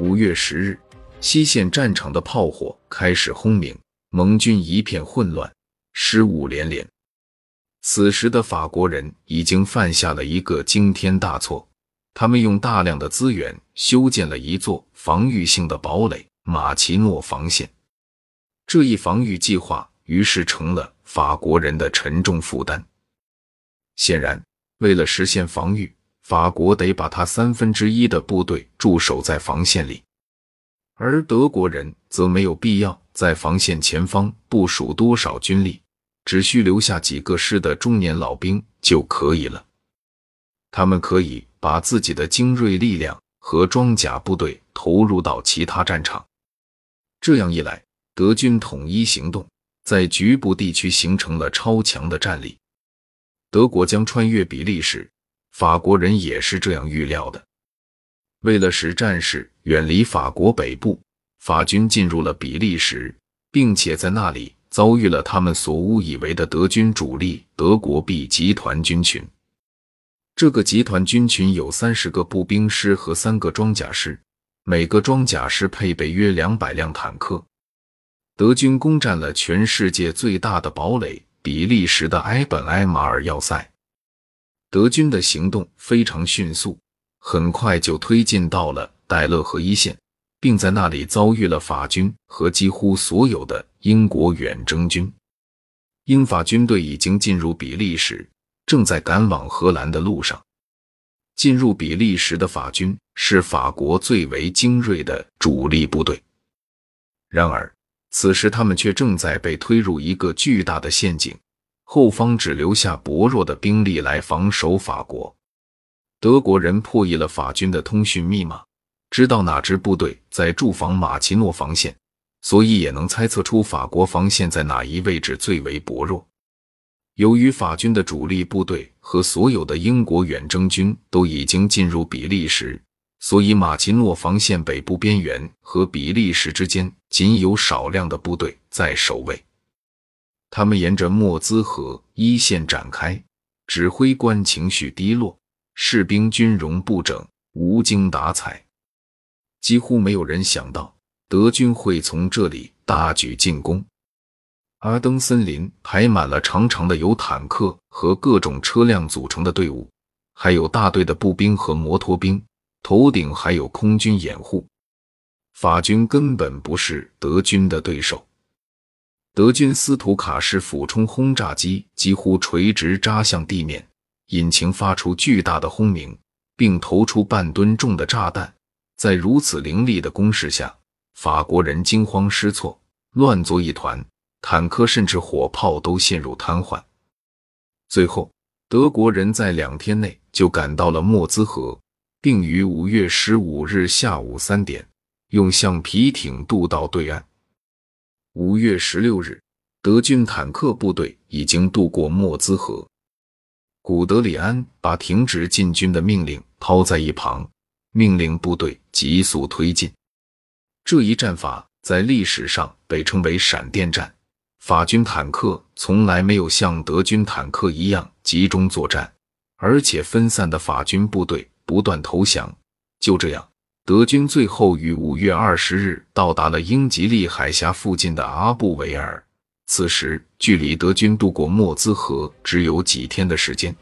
五月十日，西线战场的炮火开始轰鸣，盟军一片混乱，失误连连。此时的法国人已经犯下了一个惊天大错，他们用大量的资源修建了一座防御性的堡垒——马奇诺防线。这一防御计划于是成了法国人的沉重负担。显然，为了实现防御，法国得把他三分之一的部队驻守在防线里，而德国人则没有必要在防线前方部署多少军力，只需留下几个师的中年老兵就可以了。他们可以把自己的精锐力量和装甲部队投入到其他战场，这样一来，德军统一行动，在局部地区形成了超强的战力。德国将穿越比利时。法国人也是这样预料的。为了使战事远离法国北部，法军进入了比利时，并且在那里遭遇了他们所误以为的德军主力——德国 B 集团军群。这个集团军群有三十个步兵师和三个装甲师，每个装甲师配备约两百辆坦克。德军攻占了全世界最大的堡垒——比利时的埃本埃马尔要塞。德军的行动非常迅速，很快就推进到了戴勒河一线，并在那里遭遇了法军和几乎所有的英国远征军。英法军队已经进入比利时，正在赶往荷兰的路上。进入比利时的法军是法国最为精锐的主力部队，然而此时他们却正在被推入一个巨大的陷阱。后方只留下薄弱的兵力来防守法国。德国人破译了法军的通讯密码，知道哪支部队在驻防马奇诺防线，所以也能猜测出法国防线在哪一位置最为薄弱。由于法军的主力部队和所有的英国远征军都已经进入比利时，所以马奇诺防线北部边缘和比利时之间仅有少量的部队在守卫。他们沿着莫兹河一线展开，指挥官情绪低落，士兵军容不整，无精打采。几乎没有人想到德军会从这里大举进攻。阿登森林排满了长长的由坦克和各种车辆组成的队伍，还有大队的步兵和摩托兵，头顶还有空军掩护。法军根本不是德军的对手。德军斯图卡式俯冲轰炸机几乎垂直扎向地面，引擎发出巨大的轰鸣，并投出半吨重的炸弹。在如此凌厉的攻势下，法国人惊慌失措，乱作一团，坦克甚至火炮都陷入瘫痪。最后，德国人在两天内就赶到了莫兹河，并于五月十五日下午三点用橡皮艇渡到对岸。五月十六日，德军坦克部队已经渡过莫兹河。古德里安把停止进军的命令抛在一旁，命令部队急速推进。这一战法在历史上被称为“闪电战”。法军坦克从来没有像德军坦克一样集中作战，而且分散的法军部队不断投降。就这样。德军最后于五月二十日到达了英吉利海峡附近的阿布维尔，此时距离德军渡过莫兹河只有几天的时间。